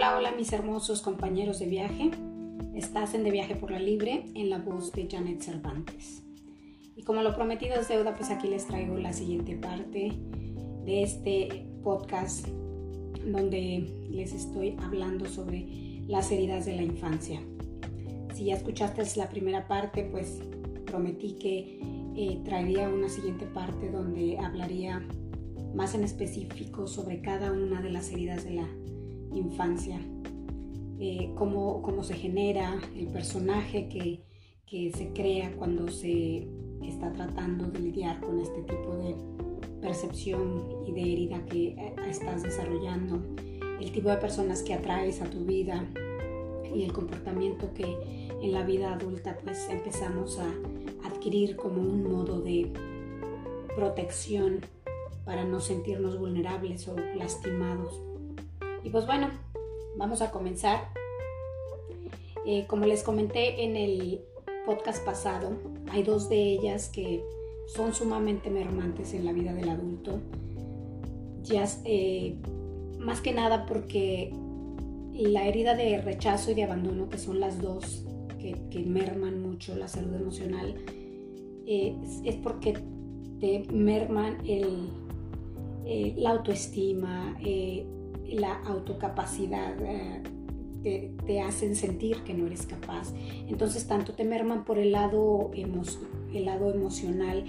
Hola, hola mis hermosos compañeros de viaje. Estás en De Viaje por la Libre en la voz de Janet Cervantes. Y como lo prometido es deuda, pues aquí les traigo la siguiente parte de este podcast donde les estoy hablando sobre las heridas de la infancia. Si ya escuchaste la primera parte, pues prometí que eh, traería una siguiente parte donde hablaría más en específico sobre cada una de las heridas de la infancia, eh, cómo, se genera el personaje que, se crea cuando se está tratando de lidiar con este tipo de percepción y de herida que eh, estás desarrollando, el tipo de personas que atraes a tu vida y el comportamiento que en la vida adulta pues empezamos a adquirir como un modo de protección para no sentirnos vulnerables o lastimados. Y pues bueno, vamos a comenzar. Eh, como les comenté en el podcast pasado, hay dos de ellas que son sumamente mermantes en la vida del adulto. Ya, eh, más que nada porque la herida de rechazo y de abandono, que son las dos que, merman mucho la salud emocional, eh, es porque te merman el, la autoestima, la autocapacidad, eh, te, hacen sentir que no eres capaz. Entonces tanto te merman por el lado, el lado emocional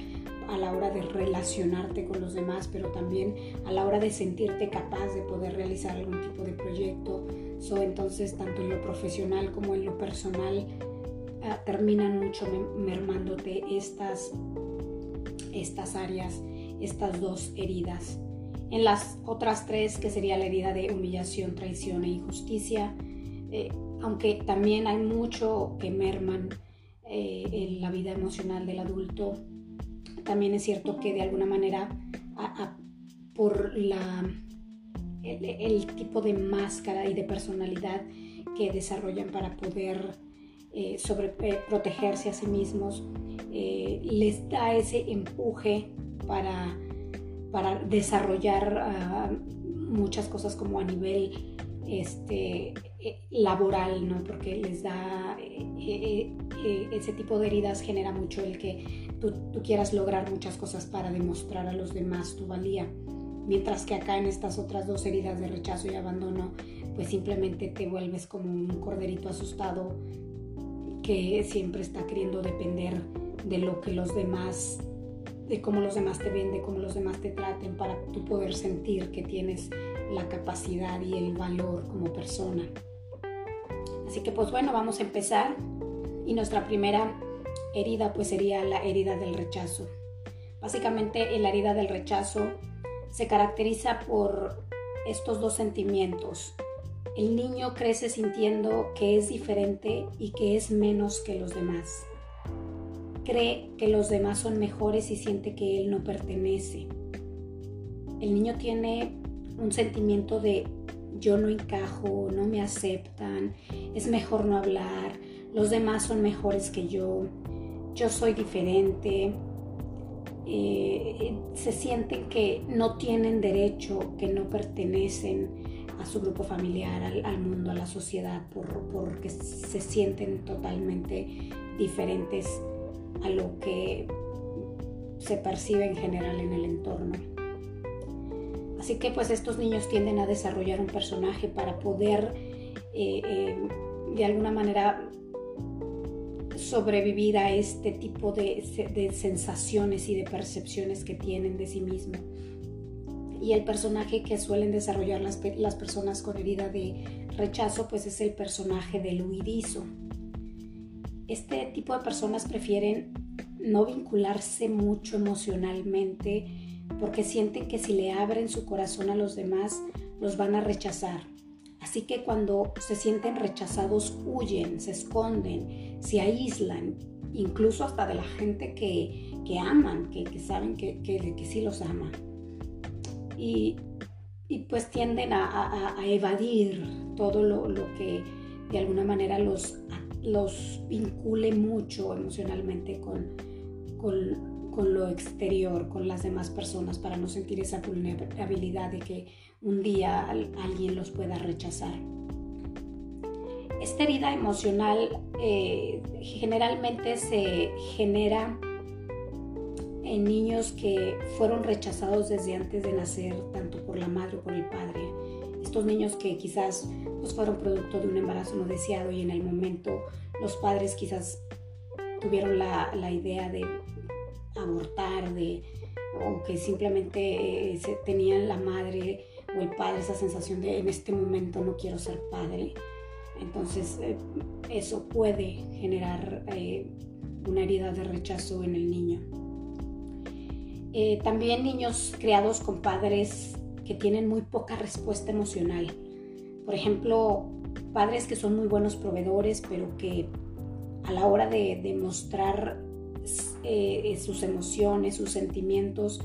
a la hora de relacionarte con los demás, pero también a la hora de sentirte capaz de poder realizar algún tipo de proyecto. So, entonces, tanto en lo profesional como en lo personal, eh, terminan mucho mermándote estas, estas áreas, estas dos heridas. En las otras tres, que sería la herida de humillación, traición e injusticia, eh, aunque también hay mucho que merman eh, en la vida emocional del adulto, también es cierto que de alguna manera por la, el, tipo de máscara y de personalidad que desarrollan para poder eh, sobre, protegerse a sí mismos, les da ese empuje para para desarrollar ah, muchas cosas como a nivel este, eh, laboral, ¿no? Porque les da eh, eh, ese tipo de heridas genera mucho el que tú, quieras lograr muchas cosas para demostrar a los demás tu valía. Mientras que acá en estas otras dos heridas de rechazo y abandono, pues simplemente te vuelves como un corderito asustado que siempre está queriendo depender de lo que los demás de cómo los demás te ven, de cómo los demás te traten, para tú poder sentir que tienes la capacidad y el valor como persona. Así que pues bueno, vamos a empezar. Y nuestra primera herida pues sería la herida del rechazo. Básicamente la herida del rechazo se caracteriza por estos dos sentimientos. El niño crece sintiendo que es diferente y que es menos que los demás cree que los demás son mejores y siente que él no pertenece. El niño tiene un sentimiento de yo no encajo, no me aceptan, es mejor no hablar, los demás son mejores que yo, yo soy diferente. Eh, se sienten que no tienen derecho, que no pertenecen a su grupo familiar, al, mundo, a la sociedad, porque se sienten totalmente diferentes a lo que se percibe en general en el entorno. Así que pues estos niños tienden a desarrollar un personaje para poder eh, eh, de alguna manera sobrevivir a este tipo de, sensaciones y de percepciones que tienen de sí mismo. Y el personaje que suelen desarrollar las, las personas con herida de rechazo pues es el personaje del huidizo este tipo de personas prefieren no vincularse mucho emocionalmente porque sienten que si le abren su corazón a los demás, los van a rechazar. Así que cuando se sienten rechazados, huyen, se esconden, se aíslan, incluso hasta de la gente que, aman, que, saben que, que, sí los ama. Y, pues tienden a, evadir todo lo, lo, que de alguna manera los los vincule mucho emocionalmente con, con, lo exterior, con las demás personas, para no sentir esa vulnerabilidad de que un día alguien los pueda rechazar. esta herida emocional eh, generalmente se genera en niños que fueron rechazados desde antes de nacer, tanto por la madre o por el padre. Estos niños que quizás pues, fueron producto de un embarazo no deseado y en el momento los padres quizás tuvieron la, la idea de abortar, de, o que simplemente eh, tenían la madre o el padre esa sensación de en este momento no quiero ser padre. Entonces eh, eso puede generar eh, una herida de rechazo en el niño. también niños criados con padres que tienen muy poca respuesta emocional. Por ejemplo, padres que son muy buenos proveedores, pero que a la hora de demostrar eh, sus emociones, sus sentimientos,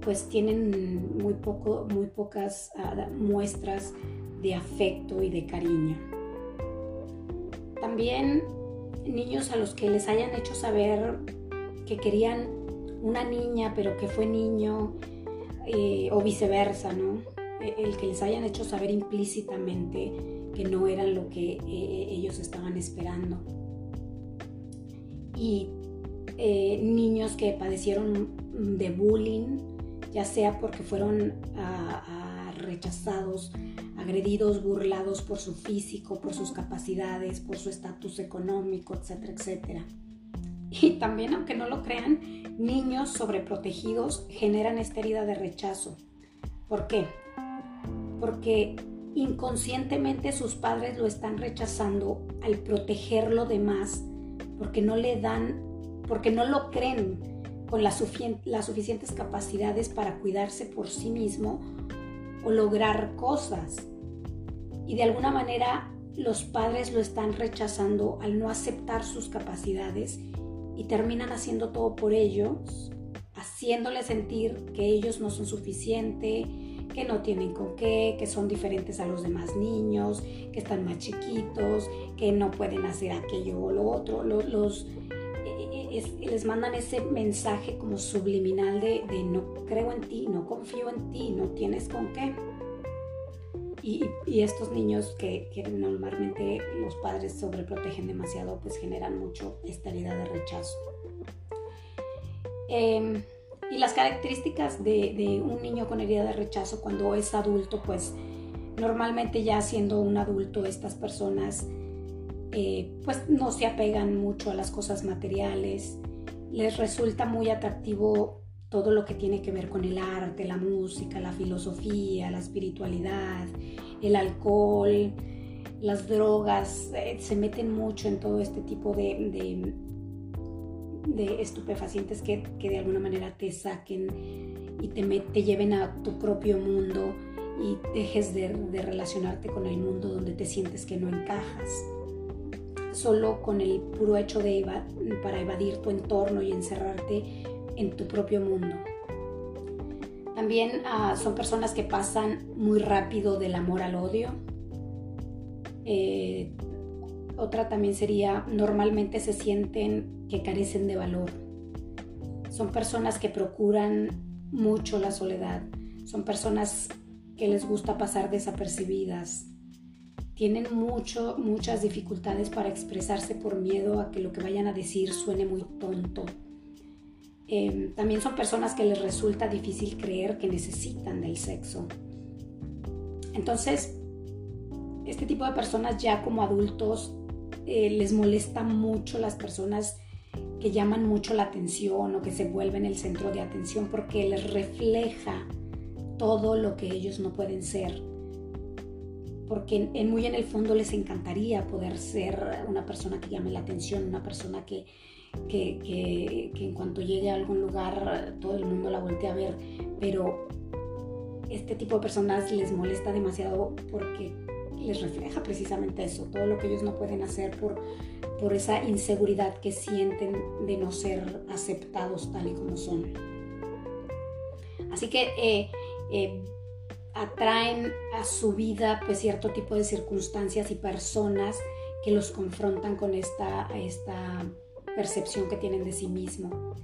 pues tienen muy, poco, muy pocas ah, muestras de afecto y de cariño. También niños a los que les hayan hecho saber que querían una niña pero que fue niño eh, o viceversa, ¿no? E, el que les hayan hecho saber implícitamente que no eran lo que eh, ellos estaban esperando. Y eh, niños que padecieron de bullying, ya sea porque fueron rechazados, agredidos, burlados por su físico, por sus capacidades, por su estatus económico, etcétera, etcétera. Y también, aunque no lo crean, niños sobreprotegidos generan esta herida de rechazo. ¿Por qué? Porque inconscientemente sus padres lo están rechazando al protegerlo de más, porque no le dan porque no lo creen con las, suficientes capacidades para cuidarse por sí mismo o lograr cosas. Y de alguna manera los padres lo están rechazando al no aceptar sus capacidades y terminan haciendo todo por ellos, haciéndoles sentir que ellos no son suficientes, que no tienen con qué, que son diferentes a los demás niños, que están más chiquitos, que no pueden hacer aquello o lo otro. Los, les mandan ese mensaje como subliminal de, no creo en ti, no confío en ti, no tienes con qué. Y, estos niños que, normalmente los padres sobreprotegen demasiado, pues generan mucho esta herida de rechazo. Em, y las características de, de, un niño con herida de rechazo cuando es adulto, pues normalmente ya siendo un adulto estas personas eh, pues no se apegan mucho a las cosas materiales, les resulta muy atractivo todo lo que tiene que ver con el arte, la música, la filosofía, la espiritualidad, el alcohol, las drogas, eh, se meten mucho en todo este tipo de, de, estupefacientes que, de alguna manera te saquen y te, te lleven a tu propio mundo y dejes de, de relacionarte con el mundo donde te sientes que no encajas. Solo con el puro hecho de para evadir tu entorno y encerrarte en tu propio mundo. También ah, son personas que pasan muy rápido del amor al odio. Eh, otra también sería, normalmente se sienten que carecen de valor. Son personas que procuran mucho la soledad. Son personas que les gusta pasar desapercibidas tienen mucho, muchas dificultades para expresarse por miedo a que lo que vayan a decir suene muy tonto. Em, también son personas que les resulta difícil creer que necesitan del sexo. Entonces, este tipo de personas ya como adultos eh, les molesta mucho las personas que llaman mucho la atención o que se vuelven el centro de atención porque les refleja todo lo que ellos no pueden ser porque en, muy en el fondo les encantaría poder ser una persona que llame la atención, una persona que, que, en cuanto llegue a algún lugar todo el mundo la voltee a ver, pero este tipo de personas les molesta demasiado porque les refleja precisamente eso, todo lo que ellos no pueden hacer por, por esa inseguridad que sienten de no ser aceptados tal y como son. Así que eh, eh, atraen a su vida pues cierto tipo de circunstancias y personas que los confrontan con esta, esta percepción que tienen de sí mismo.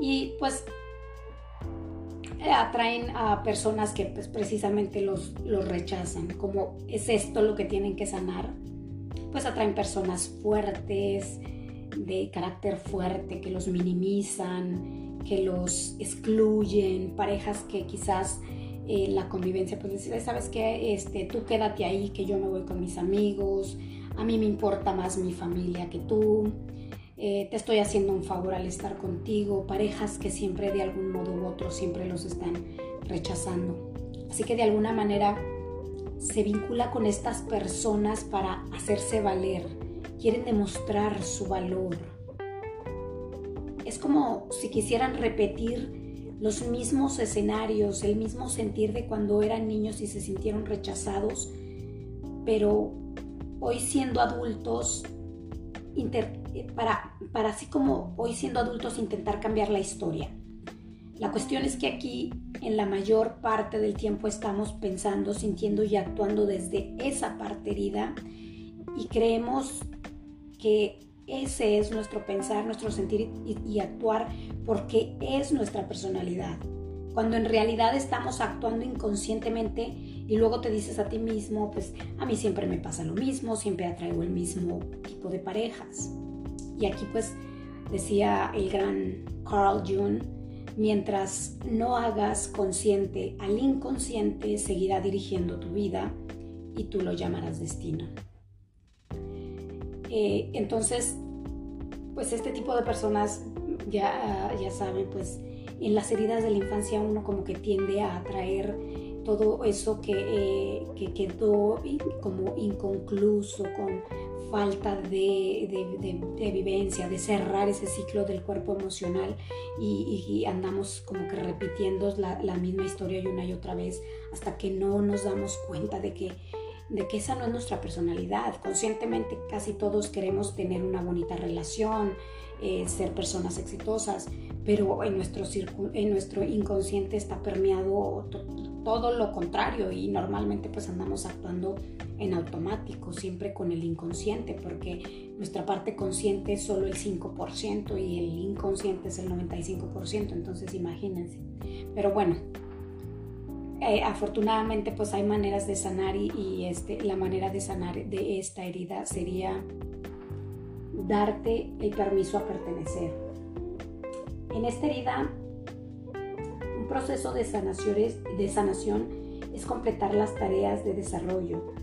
Y pues atraen a personas que pues, precisamente los, los rechazan, como es esto lo que tienen que sanar. pues atraen personas fuertes, de carácter fuerte, que los minimizan, que los excluyen, parejas que quizás en eh, la convivencia, pues decir, sabes que este, tú quédate ahí, que yo me voy con mis amigos, a mí me importa más mi familia que tú, eh, te estoy haciendo un favor al estar contigo, parejas que siempre de algún modo u otro siempre los están rechazando. Así que de alguna manera se vincula con estas personas para hacerse valer, quieren demostrar su valor. Es como si quisieran repetir los mismos escenarios, el mismo sentir de cuando eran niños y se sintieron rechazados, pero hoy siendo adultos, para, para así como hoy siendo adultos intentar cambiar la historia. La cuestión es que aquí en la mayor parte del tiempo estamos pensando, sintiendo y actuando desde esa parte herida y creemos que ese es nuestro pensar, nuestro sentir y, actuar porque es nuestra personalidad. Cuando en realidad estamos actuando inconscientemente y luego te dices a ti mismo, pues a mí siempre me pasa lo mismo, siempre atraigo el mismo tipo de parejas. Y aquí pues decía el gran Carl Jung, mientras no hagas consciente al inconsciente, seguirá dirigiendo tu vida y tú lo llamarás destino. Eh, entonces, pues este tipo de personas ya, ya saben, pues en las heridas de la infancia uno como que tiende a atraer todo eso que, eh, que quedó como inconcluso, con falta de, de, vivencia, de cerrar ese ciclo del cuerpo emocional y, andamos como que repitiendo la, la misma historia y una y otra vez hasta que no nos damos cuenta de que de que esa no es nuestra personalidad. Conscientemente casi todos queremos tener una bonita relación, eh, ser personas exitosas, pero en nuestro, en nuestro inconsciente está permeado todo lo contrario y normalmente pues andamos actuando en automático, siempre con el inconsciente, porque nuestra parte consciente es solo el 5% y el inconsciente es el 95%, entonces imagínense. Pero bueno, eh, afortunadamente pues hay maneras de sanar y, este, la manera de sanar de esta herida sería darte el permiso a pertenecer. En esta herida, un proceso de, de sanación es completar las tareas de desarrollo,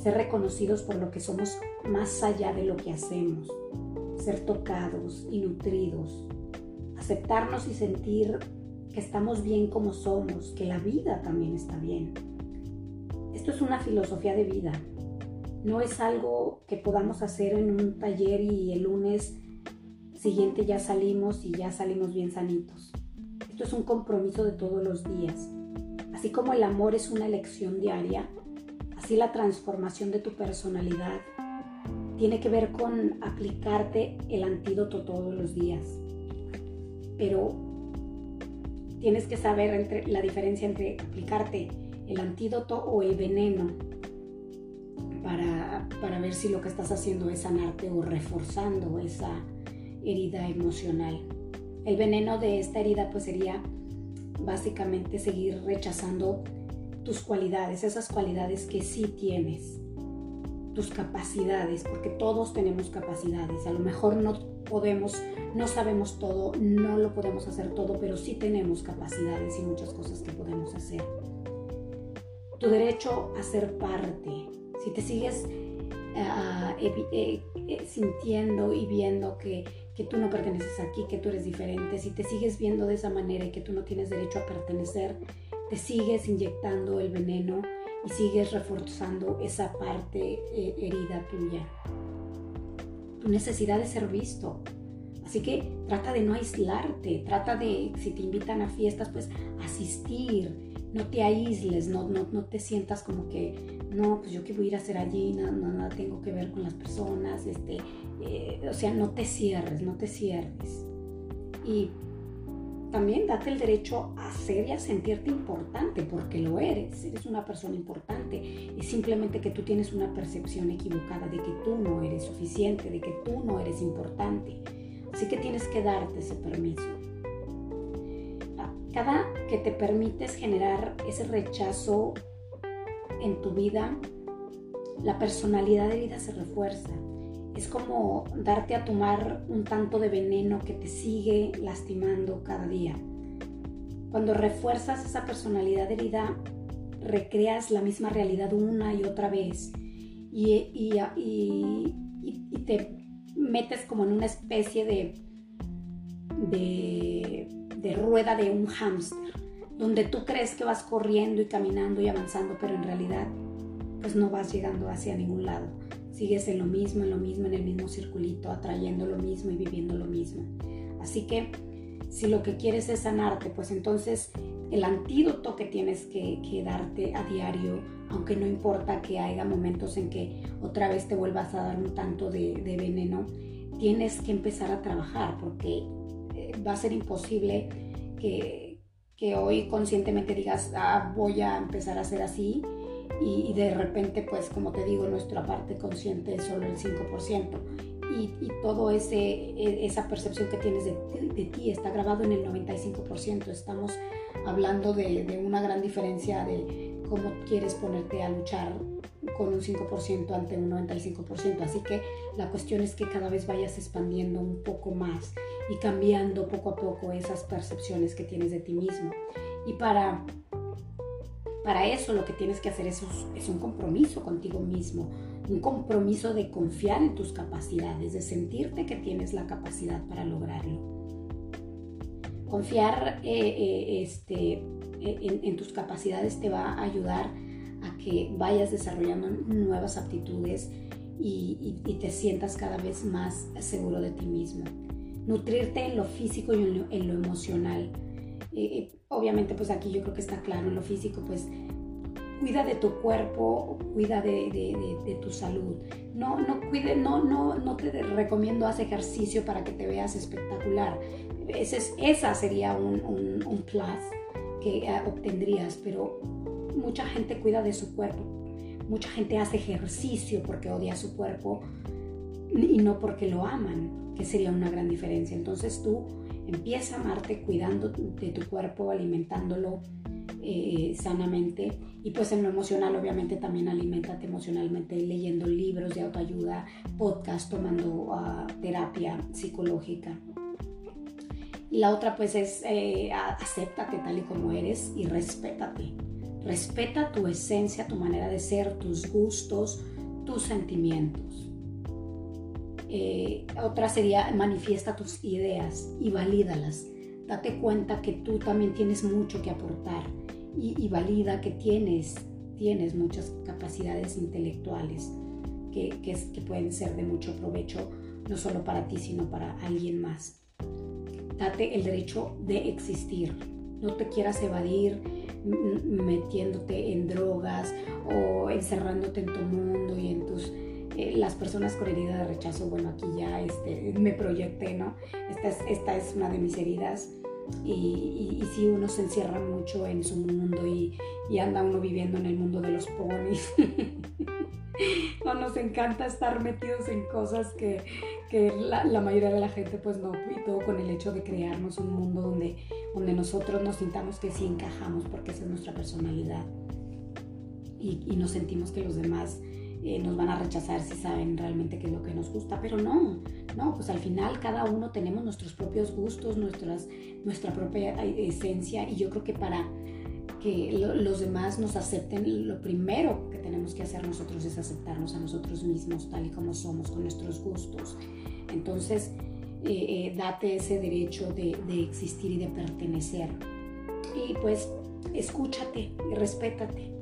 ser reconocidos por lo que somos más allá de lo que hacemos, ser tocados y nutridos, aceptarnos y sentir que estamos bien como somos, que la vida también está bien. Esto es una filosofía de vida. No es algo que podamos hacer en un taller y el lunes siguiente ya salimos y ya salimos bien sanitos. Esto es un compromiso de todos los días. Así como el amor es una elección diaria, así la transformación de tu personalidad tiene que ver con aplicarte el antídoto todos los días. Pero tienes que saber la diferencia entre aplicarte el antídoto o el veneno para, para ver si lo que estás haciendo es sanarte o reforzando esa herida emocional. El veneno de esta herida pues sería básicamente seguir rechazando tus cualidades, esas cualidades que sí tienes, tus capacidades, porque todos tenemos capacidades. A lo mejor no podemos, no sabemos todo, no lo podemos hacer todo, pero sí tenemos capacidades y muchas cosas que podemos hacer. Tu derecho a ser parte. Si te sigues ah, eh, eh, sintiendo y viendo que, que tú no perteneces aquí, que tú eres diferente, si te sigues viendo de esa manera y que tú no tienes derecho a pertenecer, te sigues inyectando el veneno y sigues reforzando esa parte eh, herida tuya necesidad de ser visto. Así que trata de no aislarte, trata de, si te invitan a fiestas, pues asistir, no te aísles, no, no, no te sientas como que, no, pues yo qué voy a ir a hacer allí, no, nada tengo que ver con las personas, este, eh, o sea, no te cierres, no te cierres. Y también date el derecho a ser y a sentirte importante, porque lo eres, eres una persona importante. Y simplemente que tú tienes una percepción equivocada de que tú no eres suficiente, de que tú no eres importante. Así que tienes que darte ese permiso. Cada que te permites generar ese rechazo en tu vida, la personalidad herida se refuerza. Es como darte a tomar un tanto de veneno que te sigue lastimando cada día. Cuando refuerzas esa personalidad herida, recreas la misma realidad una y otra vez y, y, te metes como en una especie de, de, rueda de un hámster, donde tú crees que vas corriendo y caminando y avanzando, pero en realidad pues no vas llegando hacia ningún lado. Sigues en lo mismo, en lo mismo, en el mismo circulito, atrayendo lo mismo y viviendo lo mismo. Así que si lo que quieres es sanarte, pues entonces el antídoto que tienes que, darte a diario, aunque no importa que haya momentos en que otra vez te vuelvas a dar un tanto de, veneno, tienes que empezar a trabajar porque va a ser imposible que, que, hoy conscientemente digas, ah, voy a empezar a hacer así y, de repente, pues como te digo, nuestra parte consciente es solo el 5% y, y todo ese, e, esa percepción que tienes de, de, ti está grabado en el 95%. Estamos hablando de, de, una gran diferencia de cómo quieres ponerte a luchar con un 5% ante un 95%. Así que la cuestión es que cada vez vayas expandiendo un poco más y cambiando poco a poco esas percepciones que tienes de ti mismo. Y para para eso lo que tienes que hacer es, es un compromiso contigo mismo, un compromiso de confiar en tus capacidades, de sentirte que tienes la capacidad para lograrlo. Confiar eh, eh, este, en, tus capacidades te va a ayudar que vayas desarrollando nuevas aptitudes y, te sientas cada vez más seguro de ti mismo. Nutrirte en lo físico y en lo emocional obviamente pues aquí yo creo que está claro en lo físico, pues cuida de tu cuerpo, cuida de, tu salud. No, no, cuide, no, no, no te recomiendo hacer ejercicio para que te veas espectacular. Ese es, esa sería un, un, plus que eh, obtendrías, pero mucha gente cuida de su cuerpo. Mucha gente hace ejercicio porque odia su cuerpo y no porque lo aman, que sería una gran diferencia. Entonces tú Empieza a amarte cuidando de tu cuerpo, alimentándolo eh, sanamente. Y pues en lo emocional, obviamente también alimentate emocionalmente leyendo libros de autoayuda, podcast, tomando ah, terapia psicológica. La otra pues es eh, acéptate tal y como eres y respétate. Respeta tu esencia, tu manera de ser, tus gustos, tus sentimientos. Eh, otra sería manifiesta tus ideas y valídalas. Date cuenta que tú también tienes mucho que aportar y, valida que tienes, tienes muchas capacidades intelectuales que, que pueden ser de mucho provecho, no solo para ti, sino para alguien más. Date el derecho de existir. No te quieras evadir metiéndote en drogas o encerrándote en tu mundo y en tus eh, las personas con herida de rechazo, bueno, aquí ya este, me proyecté, ¿no? Esta es, esta es una de mis heridas y, y, si uno se encierra mucho en su mundo y, y anda uno viviendo en el mundo de los ponis. no nos encanta estar metidos en cosas que, que la, la, mayoría de la gente pues no, y todo con el hecho de crearnos un mundo donde, donde nosotros nos sintamos que sí encajamos porque esa es nuestra personalidad y, y nos sentimos que los demás eh, nos van a rechazar si saben realmente qué es lo que nos gusta, pero no, no, pues al final cada uno tenemos nuestros propios gustos, nuestras, nuestra propia eh, esencia y yo creo que para que los demás nos acepten, lo primero que tenemos que hacer nosotros es aceptarnos a nosotros mismos tal y como somos, con nuestros gustos. Entonces, eh, date ese derecho de, existir y de pertenecer. Y pues escúchate y respétate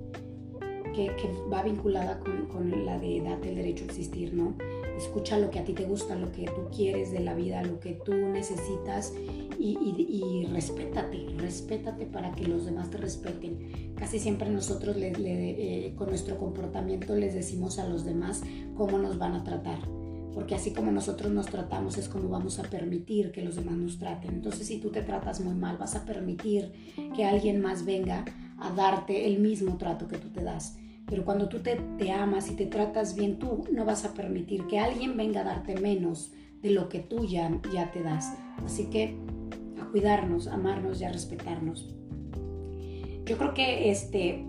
que, va vinculada con, la de date el derecho a existir, ¿no? Escucha lo que a ti te gusta, lo que tú quieres de la vida, lo que tú necesitas y, y, respétate, respétate para que los demás te respeten. Casi siempre nosotros eh, con nuestro comportamiento les decimos a los demás cómo nos van a tratar porque así como nosotros nos tratamos es como vamos a permitir que los demás nos traten. Entonces si tú te tratas muy mal, vas a permitir que alguien más venga a darte el mismo trato que tú te das. Pero cuando tú te, amas y te tratas bien, tú no vas a permitir que alguien venga a darte menos de lo que tú ya, ya te das. Así que a cuidarnos, a amarnos y a respetarnos. Yo creo que este,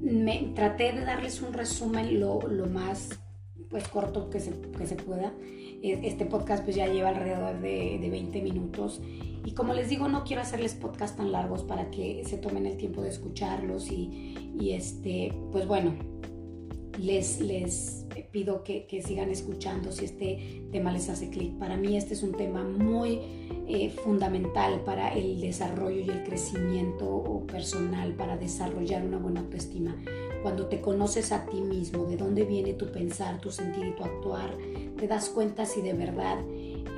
me, traté de darles un resumen lo, lo más pues corto que se, que se pueda. E, este podcast pues ya lleva alrededor de, de 20 minutos y como les digo no quiero hacerles podcast tan largos para que se tomen el tiempo de escucharlos y, y este pues bueno les, les pido que, que, sigan escuchando si este tema les hace clic. Para mí este es un tema muy eh, fundamental para el desarrollo y el crecimiento personal, para desarrollar una buena autoestima. Cuando te conoces a ti mismo, de dónde viene tu pensar, tu sentir y tu actuar, te das cuenta si de verdad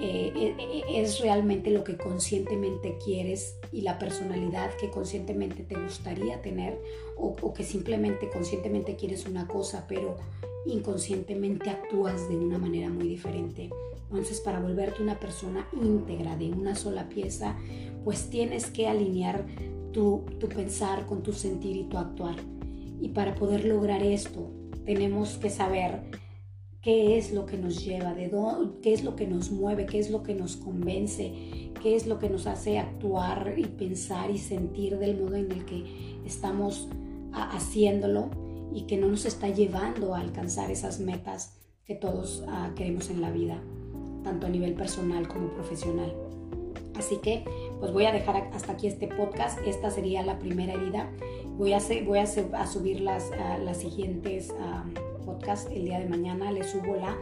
eh, eh, es realmente lo que conscientemente quieres y la personalidad que conscientemente te gustaría tener o, o, que simplemente conscientemente quieres una cosa pero inconscientemente actúas de una manera muy diferente. Entonces para volverte una persona íntegra de una sola pieza pues tienes que alinear tu, tu pensar con tu sentir y tu actuar. Y para poder lograr esto tenemos que saber qué es lo que nos lleva, de dónde, qué es lo que nos mueve, qué es lo que nos convence, qué es lo que nos hace actuar y pensar y sentir del modo en el que estamos haciéndolo y que no nos está llevando a alcanzar esas metas que todos uh, queremos en la vida, tanto a nivel personal como profesional. Así que pues voy a dejar hasta aquí este podcast. Esta sería la primera herida. Voy a, subir las, siguientes podcasts el día de mañana. Les subo la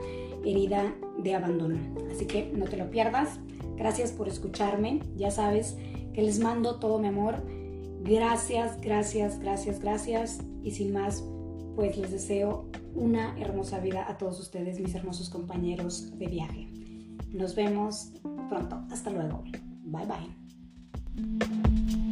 herida de abandono. Así que no te lo pierdas. Gracias por escucharme. Ya sabes que les mando todo mi amor. Gracias, gracias, gracias, gracias. Y sin más, pues les deseo una hermosa vida a todos ustedes, mis hermosos compañeros de viaje. Nos vemos pronto. Hasta luego. Bye bye. Música